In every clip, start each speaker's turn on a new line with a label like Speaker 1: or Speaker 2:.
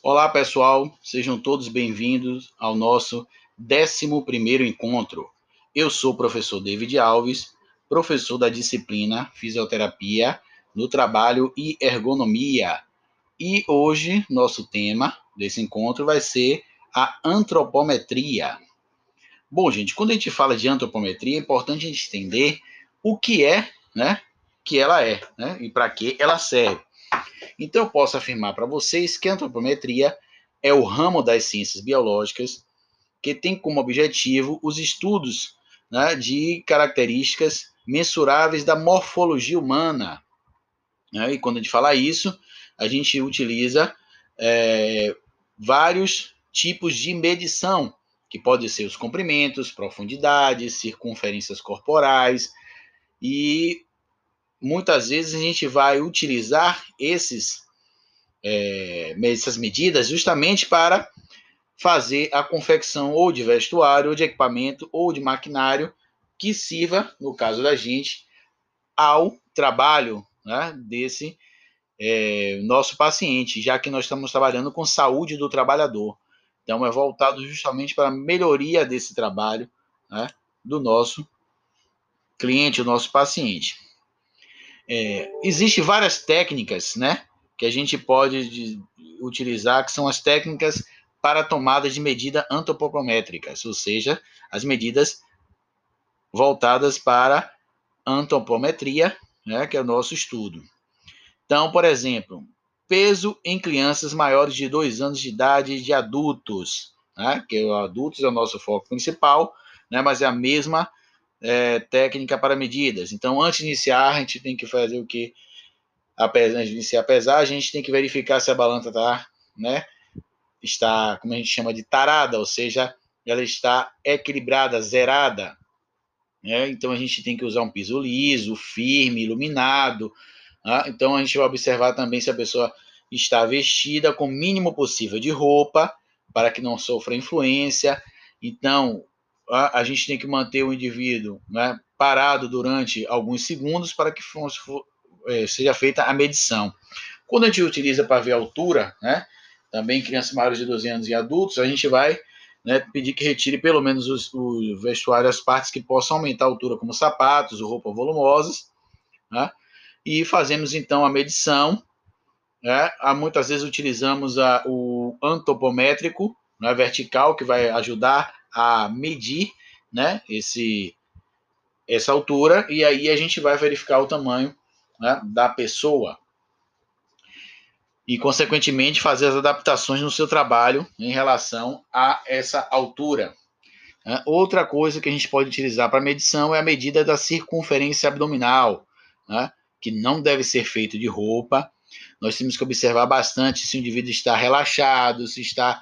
Speaker 1: Olá, pessoal, sejam todos bem-vindos ao nosso 11 encontro. Eu sou o professor David Alves, professor da disciplina Fisioterapia no Trabalho e Ergonomia. E hoje, nosso tema desse encontro vai ser a antropometria. Bom, gente, quando a gente fala de antropometria, é importante a gente entender o que é, né, que ela é, né, e para que ela serve. Então, eu posso afirmar para vocês que a antropometria é o ramo das ciências biológicas que tem como objetivo os estudos né, de características mensuráveis da morfologia humana. Né? E quando a gente fala isso, a gente utiliza é, vários tipos de medição, que podem ser os comprimentos, profundidades, circunferências corporais, e muitas vezes a gente vai utilizar esses, é, essas medidas justamente para fazer a confecção ou de vestuário, ou de equipamento, ou de maquinário que sirva, no caso da gente, ao trabalho né, desse é, nosso paciente, já que nós estamos trabalhando com saúde do trabalhador. Então, é voltado justamente para a melhoria desse trabalho né, do nosso cliente, o nosso paciente. É, Existem várias técnicas né, que a gente pode de, utilizar, que são as técnicas para tomada de medida antropométricas, ou seja, as medidas voltadas para antropometria, né, que é o nosso estudo. Então, por exemplo, peso em crianças maiores de 2 anos de idade de adultos, né, que é adultos é o nosso foco principal, né, mas é a mesma é, técnica para medidas. Então, antes de iniciar, a gente tem que fazer o que? Antes de iniciar a pesar, a gente tem que verificar se a balança está, né, está, como a gente chama de tarada, ou seja, ela está equilibrada, zerada. Né? Então, a gente tem que usar um piso liso, firme, iluminado. Né? Então, a gente vai observar também se a pessoa está vestida com o mínimo possível de roupa, para que não sofra influência. Então, a, gente tem que manter o indivíduo né, parado durante alguns segundos para que for, é, seja feita a medição. Quando a gente utiliza para ver a altura, né, também crianças maiores de 12 anos e adultos, a gente vai né, pedir que retire pelo menos os, o vestuário, as partes que possam aumentar a altura, como sapatos ou roupas volumosas, né, e fazemos então a medição. Né, muitas vezes utilizamos a, o antropométrico né, vertical, que vai ajudar a medir né, esse, essa altura, e aí a gente vai verificar o tamanho né, da pessoa. E, consequentemente, fazer as adaptações no seu trabalho em relação a essa altura. Né. Outra coisa que a gente pode utilizar para medição é a medida da circunferência abdominal, né, que não deve ser feito de roupa. Nós temos que observar bastante se o indivíduo está relaxado, se está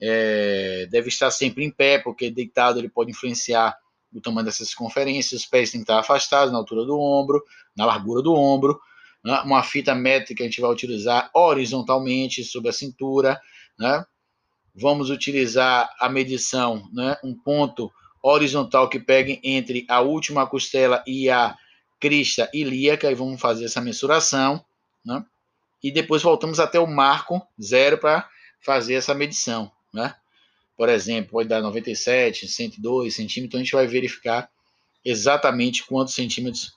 Speaker 1: é, deve estar sempre em pé, porque deitado ele pode influenciar o tamanho dessas circunferências. Os pés têm que estar afastados na altura do ombro, na largura do ombro. Né? Uma fita métrica a gente vai utilizar horizontalmente sobre a cintura. Né? Vamos utilizar a medição, né? um ponto horizontal que pegue entre a última costela e a crista ilíaca, e vamos fazer essa mensuração. Né? E depois voltamos até o marco zero para fazer essa medição né? Por exemplo, pode dar 97, 102 centímetros, a gente vai verificar exatamente quantos centímetros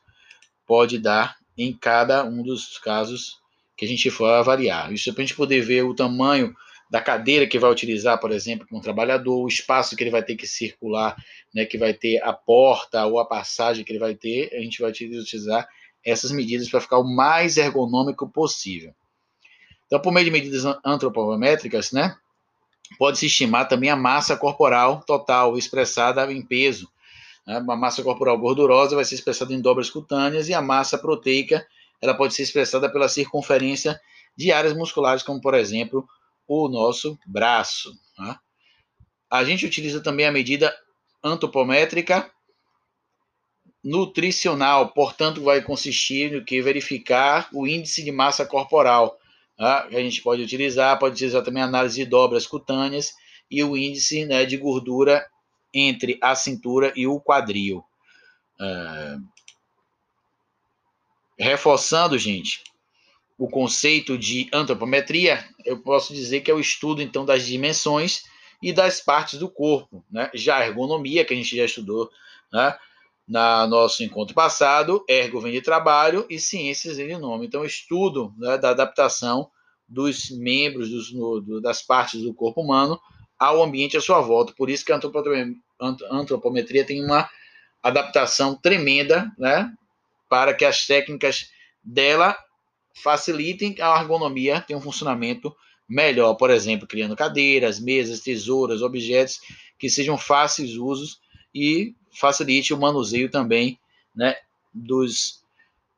Speaker 1: pode dar em cada um dos casos que a gente for avaliar. Isso é para a gente poder ver o tamanho da cadeira que vai utilizar, por exemplo, com um trabalhador, o espaço que ele vai ter que circular, né, que vai ter a porta ou a passagem que ele vai ter, a gente vai utilizar essas medidas para ficar o mais ergonômico possível. Então, por meio de medidas antropométricas, né, Pode-se estimar também a massa corporal total expressada em peso. Né? Uma massa corporal gordurosa vai ser expressada em dobras cutâneas e a massa proteica ela pode ser expressada pela circunferência de áreas musculares, como por exemplo o nosso braço. Né? A gente utiliza também a medida antropométrica nutricional, portanto, vai consistir no que verificar o índice de massa corporal Tá? que a gente pode utilizar, pode utilizar também a análise de dobras cutâneas e o índice né, de gordura entre a cintura e o quadril. É... Reforçando, gente, o conceito de antropometria, eu posso dizer que é o estudo então das dimensões e das partes do corpo, né? Já a ergonomia, que a gente já estudou, né? Na nosso encontro passado, ergo vem de trabalho e ciências vem de nome. Então, estudo né, da adaptação dos membros dos, do, das partes do corpo humano ao ambiente à sua volta. Por isso que a antropometria tem uma adaptação tremenda, né? Para que as técnicas dela facilitem a ergonomia ter um funcionamento melhor, por exemplo, criando cadeiras, mesas, tesouras, objetos que sejam fáceis usos e facilite o manuseio também, né, dos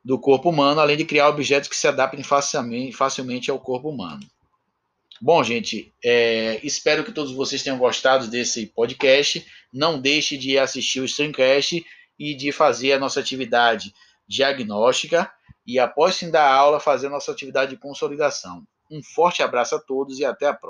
Speaker 1: do corpo humano, além de criar objetos que se adaptem facilmente, facilmente ao corpo humano. Bom, gente, é, espero que todos vocês tenham gostado desse podcast. Não deixe de assistir o Streamcast e de fazer a nossa atividade diagnóstica e após fim da aula fazer nossa atividade de consolidação. Um forte abraço a todos e até a próxima.